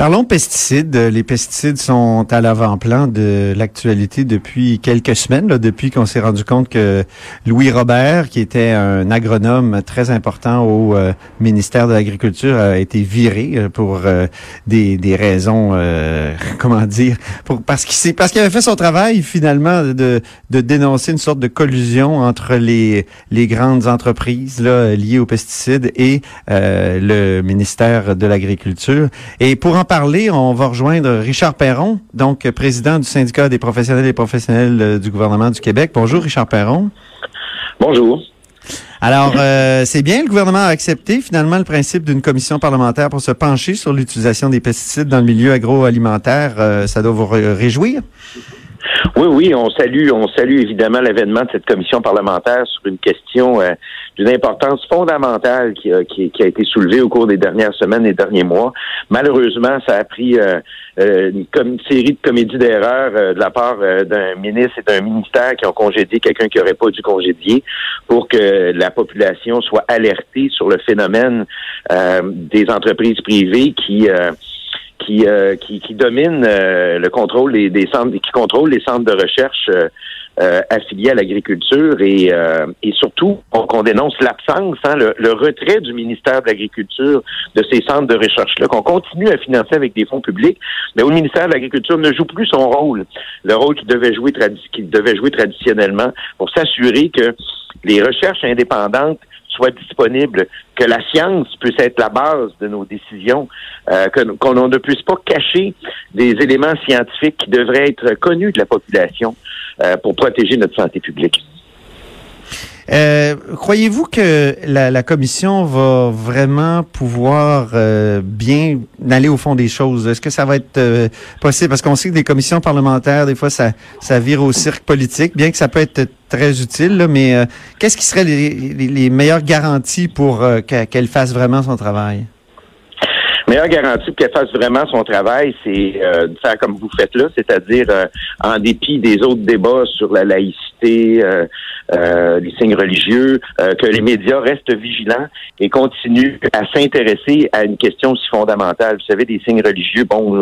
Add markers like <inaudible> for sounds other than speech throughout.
Parlons pesticides. Les pesticides sont à l'avant-plan de l'actualité depuis quelques semaines, là, depuis qu'on s'est rendu compte que Louis Robert, qui était un agronome très important au euh, ministère de l'Agriculture, a été viré euh, pour euh, des, des raisons, <laughs> comment dire, pour, parce qu'il parce qu'il avait fait son travail finalement de, de dénoncer une sorte de collusion entre les, les grandes entreprises là, liées aux pesticides et le ministère de l'Agriculture. Et pour parler, on va rejoindre Richard Perron, donc président du syndicat des professionnels et professionnels euh, du gouvernement du Québec. Bonjour, Richard Perron. Bonjour. Alors, euh, c'est bien, le gouvernement a accepté finalement le principe d'une commission parlementaire pour se pencher sur l'utilisation des pesticides dans le milieu agroalimentaire. Euh, ça doit vous réjouir? Oui, oui, on salue, on salue évidemment l'avènement de cette commission parlementaire sur une question euh, d'une importance fondamentale qui a, qui, a, été soulevée au cours des dernières semaines et derniers mois. Malheureusement, ça a pris euh, euh, une, série de comédies d'erreurs de la part d'un ministre et d'un ministère qui ont congédié quelqu'un qui n'aurait pas dû congédier pour que la population soit alertée sur le phénomène des entreprises privées qui qui, euh, qui, qui, domine euh, le contrôle des, des, centres, qui contrôle les centres de recherche euh, affiliés à l'agriculture et, et surtout qu'on dénonce l'absence, hein, le, le, retrait du ministère de l'Agriculture de ces centres de recherche-là, qu'on continue à financer avec des fonds publics, mais où le ministère de l'Agriculture ne joue plus son rôle, le rôle qu'il devait jouer, devait jouer traditionnellement pour s'assurer que les recherches indépendantes soit disponible, que la science puisse être la base de nos décisions, euh, qu'on ne puisse pas cacher des éléments scientifiques qui devraient être connus de la population euh, pour protéger notre santé publique. Euh, croyez-vous que la, commission va vraiment pouvoir euh, bien aller au fond des choses? Est-ce que ça va être euh, possible? Parce qu'on sait que des commissions parlementaires, des fois, ça, ça vire au cirque politique, bien que ça peut être très utile, mais qu'est-ce qui serait les, les, meilleures garanties pour qu'elle fasse vraiment son travail? Meilleure garantie qu'elle fasse vraiment son travail, c'est euh, de faire comme vous faites là, c'est-à-dire euh, en dépit des autres débats sur la laïcité, euh, les signes religieux, que les médias restent vigilants et continuent à s'intéresser à une question aussi fondamentale. Vous savez, des signes religieux, bon,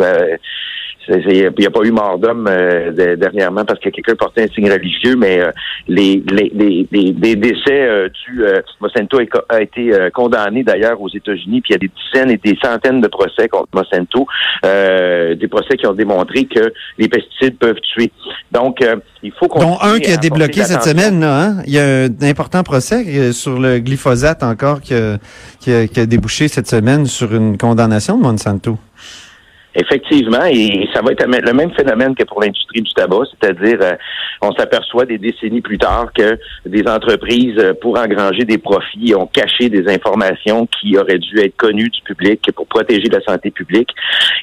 il n'y a pas eu mort d'homme euh, dernièrement parce que quelqu'un portait un signe religieux, mais euh, les, les, les, les, décès euh, du Mosento a été condamné d'ailleurs aux États-Unis, puis il y a des dizaines et des centaines de procès contre Mosento, des procès qui ont démontré que les pesticides peuvent tuer. Donc, il faut qu'on... Dont un qui a débloqué cette semaine, là, hein? il y a un important procès sur le glyphosate encore qui qui a débouché cette semaine sur une condamnation de Monsanto. Effectivement, et ça va être le même phénomène que pour l'industrie du tabac, c'est-à-dire euh, on s'aperçoit des décennies plus tard que des entreprises, euh, pour engranger des profits, ont caché des informations qui auraient dû être connues du public pour protéger la santé publique.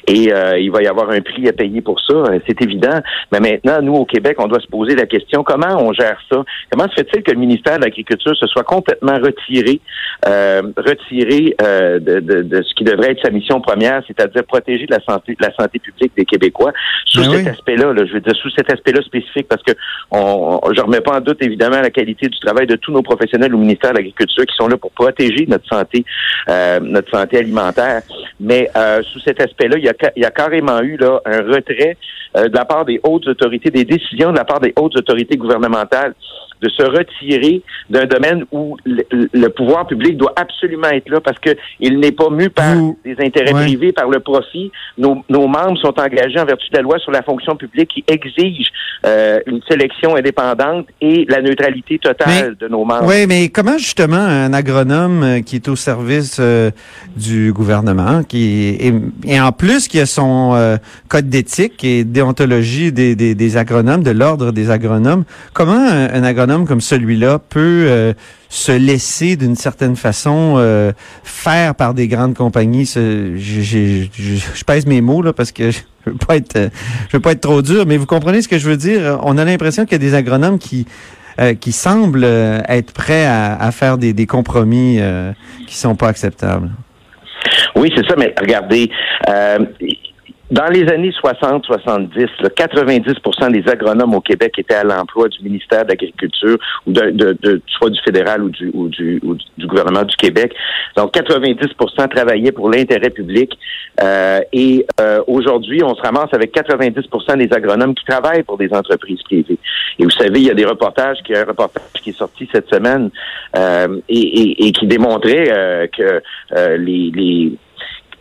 Et euh, il va y avoir un prix à payer pour ça, c'est évident. Mais maintenant, nous, au Québec, on doit se poser la question, comment on gère ça? Comment se fait-il que le ministère de l'Agriculture se soit complètement retiré, retiré de, de, de ce qui devrait être sa mission première, c'est-à-dire protéger la santé la santé publique des Québécois sous ben cet aspect-là. je veux dire sous cet aspect-là spécifique, parce que on, je remets pas en doute évidemment la qualité du travail de tous nos professionnels au ministère de l'Agriculture qui sont là pour protéger notre santé, euh, notre santé alimentaire. Mais euh, sous cet aspect-là, il y a, il y a carrément eu là un retrait euh, de la part des hautes autorités, des décisions de la part des hautes autorités gouvernementales de se retirer d'un domaine où le, le pouvoir public doit absolument être là parce que il n'est pas mu par Vous- des intérêts Ouais. privés, par le profit. Nos, nos membres sont engagés en vertu de la loi sur la fonction publique qui exige euh, une sélection indépendante et la neutralité totale de nos membres. Oui, mais comment justement un agronome euh, qui est au service euh, du gouvernement, qui est- et, et en plus qui a son euh, code d'éthique et déontologie des, des, des agronomes, de l'ordre des agronomes, comment un, un agronome comme celui-là peut euh, se laisser d'une certaine façon euh, faire par des grandes compagnies je, pèse mes mots là parce que je veux pas être euh, je veux pas être trop dur, mais vous comprenez ce que je veux dire? On a l'impression qu'il y a des agronomes qui qui semblent être prêts à, faire des, des compromis qui sont pas acceptables. Oui, c'est ça, mais regardez, dans les années 60-70, 90% des agronomes au Québec étaient à l'emploi du ministère de l'Agriculture ou de, de, de- soit du fédéral ou du, ou du, ou du gouvernement du Québec. Donc, 90% travaillaient pour l'intérêt public. Euh, et euh, aujourd'hui, on se ramasse avec 90% des agronomes qui travaillent pour des entreprises privées. Et vous savez, il y a des reportages, il y a un reportage qui est sorti cette semaine euh, et, et- et qui démontrait euh, que euh, les, les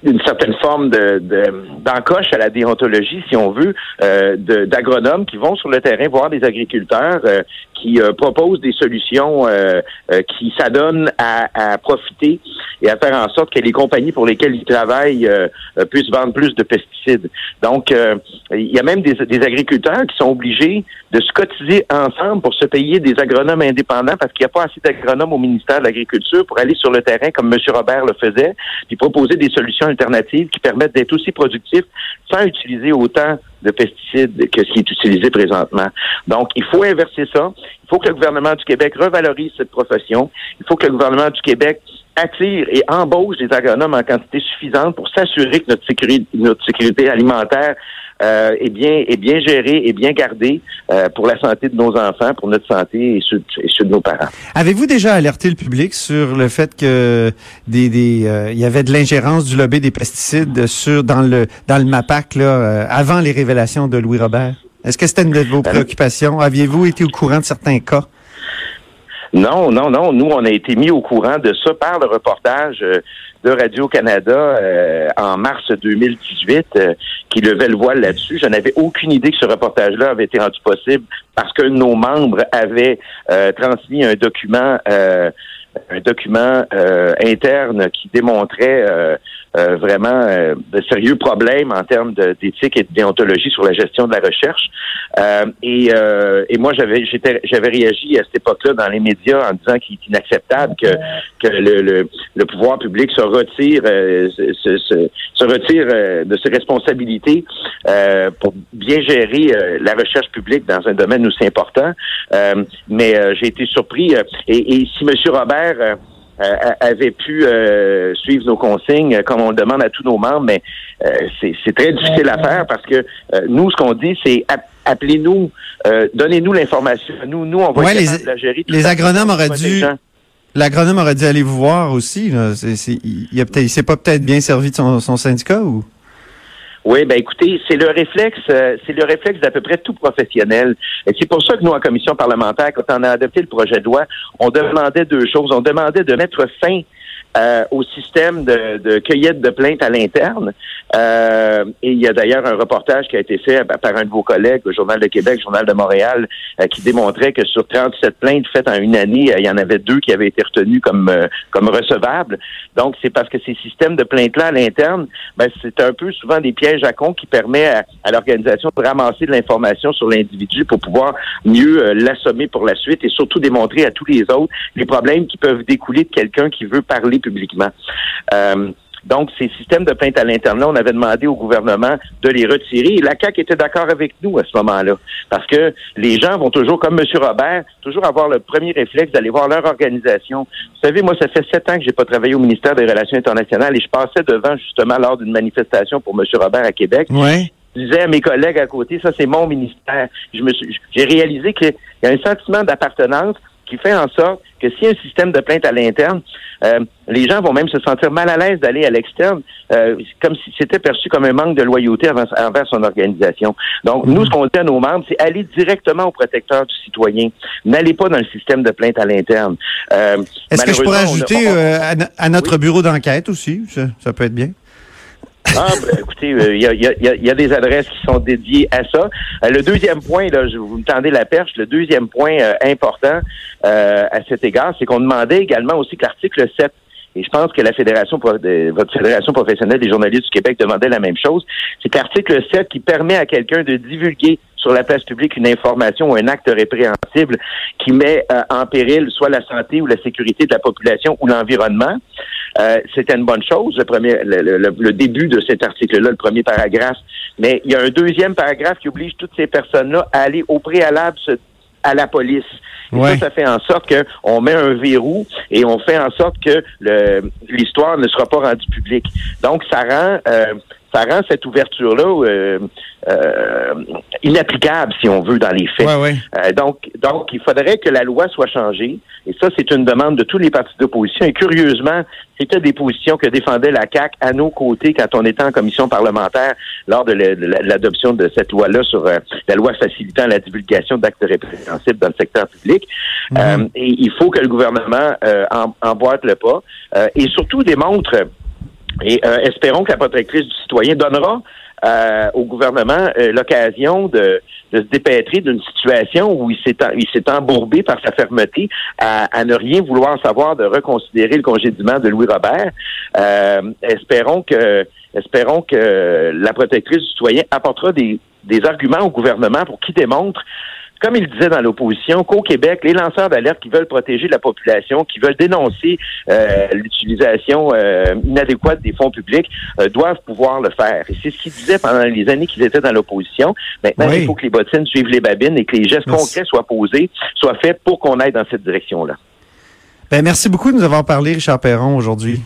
une certaine forme de de- d'encoche à la déontologie, si on veut, euh, d'agronomes qui vont sur le terrain voir des agriculteurs euh, qui euh, proposent des solutions euh, euh, qui s'adonnent à, à profiter et à faire en sorte que les compagnies pour lesquelles ils travaillent euh, euh, puissent vendre plus de pesticides. Donc, euh, il y a même des, des agriculteurs qui sont obligés de se cotiser ensemble pour se payer des agronomes indépendants parce qu'il n'y a pas assez d'agronomes au ministère de l'Agriculture pour aller sur le terrain comme M. Robert le faisait, puis proposer des solutions alternatives qui permettent d'être aussi productifs sans utiliser autant de pesticides que ce qui est utilisé présentement. Donc, il faut inverser ça. Il faut que le gouvernement du Québec revalorise cette profession. Il faut que le gouvernement du Québec attire et embauche des agronomes en quantité suffisante pour s'assurer que notre sécurité, notre sécurité alimentaire euh, est bien est bien gérée et bien gardée euh, pour la santé de nos enfants, pour notre santé et ceux, et ceux de nos parents. Avez-vous déjà alerté le public sur le fait que des, des euh, il y avait de l'ingérence du lobby des pesticides sur dans le dans le MAPAC là euh, avant les révélations de Louis Robert? Est-ce que c'était une de vos Ben, préoccupations? Aviez-vous été au courant de certains cas? Non, non, non. Nous, on a été mis au courant de ça par le reportage euh, de Radio-Canada euh, en mars 2018 euh, qui levait le voile là-dessus. Je n'avais aucune idée que ce reportage-là avait été rendu possible parce que nos membres avaient euh, transmis un document euh, un document euh, interne qui démontrait euh, euh, vraiment euh, de sérieux problèmes en termes d'éthique et de déontologie sur la gestion de la recherche. Euh, et, euh, et moi, j'avais réagi à cette époque-là dans les médias en disant qu'il est inacceptable que que le, le, le pouvoir public se retire euh, se, se- se- retire de ses responsabilités pour bien gérer la recherche publique dans un domaine aussi important. Mais j'ai été surpris. et, et si M. Robert euh, avait pu euh, suivre nos consignes euh, comme on le demande à tous nos membres, mais euh, c'est c'est très difficile à faire parce que euh, nous, ce qu'on dit, c'est app- appelez-nous, euh, donnez-nous l'information. Nous, nous, on va Ouais, les- la gérer. tout les agronomes auraient dû-. L'agronome aurait dû aller vous voir aussi. Là. C'est, c'est- il, a peut-être, il s'est pas peut-être bien servi de son, son syndicat ou? Oui, ben écoutez, c'est le réflexe, euh, c'est le réflexe d'à peu près tout professionnel. Et c'est pour ça que nous, en commission parlementaire, quand on a adopté le projet de loi, on demandait deux choses. On demandait de mettre fin euh, au système de, de cueillette de plaintes à l'interne. Euh, et il y a d'ailleurs un reportage qui a été fait par un de vos collègues au Journal de Québec, Journal de Montréal, euh, qui démontrait que sur 37 plaintes faites en une année, euh, il y en avait deux qui avaient été retenues comme euh, comme recevables. Donc c'est parce que ces systèmes de plaintes-là à l'interne, ben, c'est un peu souvent des pièges à con qui permet à, l'organisation de ramasser de l'information sur l'individu pour pouvoir mieux l'assommer pour la suite et surtout démontrer à tous les autres les problèmes qui peuvent découler de quelqu'un qui veut parler publiquement. Euh, donc, ces systèmes de plainte à l'interne, on avait demandé au gouvernement de les retirer et la CAQ était d'accord avec nous à ce moment-là. Parce que les gens vont toujours, comme M. Robert, toujours avoir le premier réflexe d'aller voir leur organisation. Vous savez, moi, ça fait sept ans que j'ai pas travaillé au ministère des Relations internationales et je passais devant justement lors d'une manifestation pour M. Robert à Québec Ouais. je disais à mes collègues à côté, ça c'est mon ministère. Je me suis, j'ai réalisé qu'il y a un sentiment d'appartenance qui fait en sorte que s'il y a un système de plainte à l'interne, euh, les gens vont même se sentir mal à l'aise d'aller à l'externe, euh, comme si c'était perçu comme un manque de loyauté envers, envers son organisation. Donc, nous, ce qu'on dit à nos membres, c'est aller directement au protecteur du citoyen. N'allez pas dans le système de plainte à l'interne. Euh, Est-ce que je pourrais on ajouter euh, à, à notre bureau d'enquête aussi? Ça, ça peut être bien. Ah, ben, écoutez, il y, a, y a- y a- y a des adresses qui sont dédiées à ça. Euh, le deuxième point, là, je, vous me tendez la perche, le deuxième point euh, important euh, à cet égard, c'est qu'on demandait également aussi que l'article 7 et je pense que la fédération, de- votre fédération professionnelle des journalistes du Québec demandait la même chose. C'est l'article 7 qui permet à quelqu'un de divulguer sur la place publique une information ou un acte répréhensible qui met euh, en péril soit la santé ou la sécurité de la population ou l'environnement. Euh, C'était une bonne chose, le, premier, le, le- le début de cet article-là, le premier paragraphe. Mais il y a un deuxième paragraphe qui oblige toutes ces personnes-là à aller au préalable se- à la police. Et Ouais. ça, ça fait en sorte qu'on met un verrou et on fait en sorte que l'histoire ne sera pas rendue publique. Donc, ça rend, euh, ça rend cette ouverture-là euh, euh, inapplicable, si on veut, dans les faits. Ouais, ouais. Euh, donc, donc, il faudrait que la loi soit changée. Et ça, c'est une demande de tous les partis d'opposition. Et curieusement, c'était des positions que défendait la CAC à nos côtés quand on était en commission parlementaire lors de la- de la- de l'adoption de cette loi-là sur euh, la loi facilitant la divulgation d'actes répréhensibles dans le secteur public. Euh, et il faut que le gouvernement euh, en- emboîte le pas et surtout démontre et euh, espérons que la protectrice du citoyen donnera euh, au gouvernement euh, l'occasion de, de se dépêtrer d'une situation où il s'est il s'est embourbé par sa fermeté à, ne rien vouloir savoir de reconsidérer le congédiement de Louis Robert. Espérons que espérons que la protectrice du citoyen apportera des arguments au gouvernement pour qu'il démontre comme il disait dans l'opposition, qu'au Québec, les lanceurs d'alerte qui veulent protéger la population, qui veulent dénoncer euh, l'utilisation euh, inadéquate des fonds publics, euh, doivent pouvoir le faire. Et c'est ce qu'ils disaient pendant les années qu'ils étaient dans l'opposition. Maintenant, Oui. il faut que les bottines suivent les babines et que les gestes Merci. concrets soient posés, soient faits pour qu'on aille dans cette direction-là. Ben, merci beaucoup de nous avoir parlé, Richard Perron, aujourd'hui.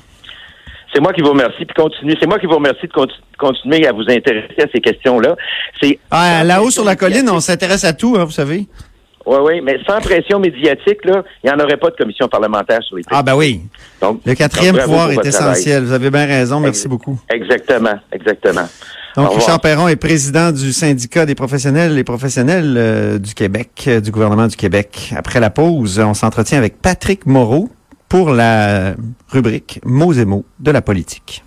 C'est moi qui vous remercie, puis continue. C'est moi qui vous remercie de conti- continuer à vous intéresser à ces questions-là. C'est Ah, là-haut sur la colline, on s'intéresse à tout, hein, vous savez. Oui, oui, mais sans pression médiatique, là, il n'y en aurait pas de commission parlementaire sur les Ah, ben oui. Donc, Le quatrième donc, pouvoir est travail. essentiel. Vous avez bien raison. Merci Ex- beaucoup. Exactement, exactement. Donc. Richard Perron est président du syndicat des professionnels et professionnels euh, du Québec, euh, du gouvernement du Québec. Après la pause, on s'entretient avec Patrick Moreau pour la rubrique Mots et mots de la politique.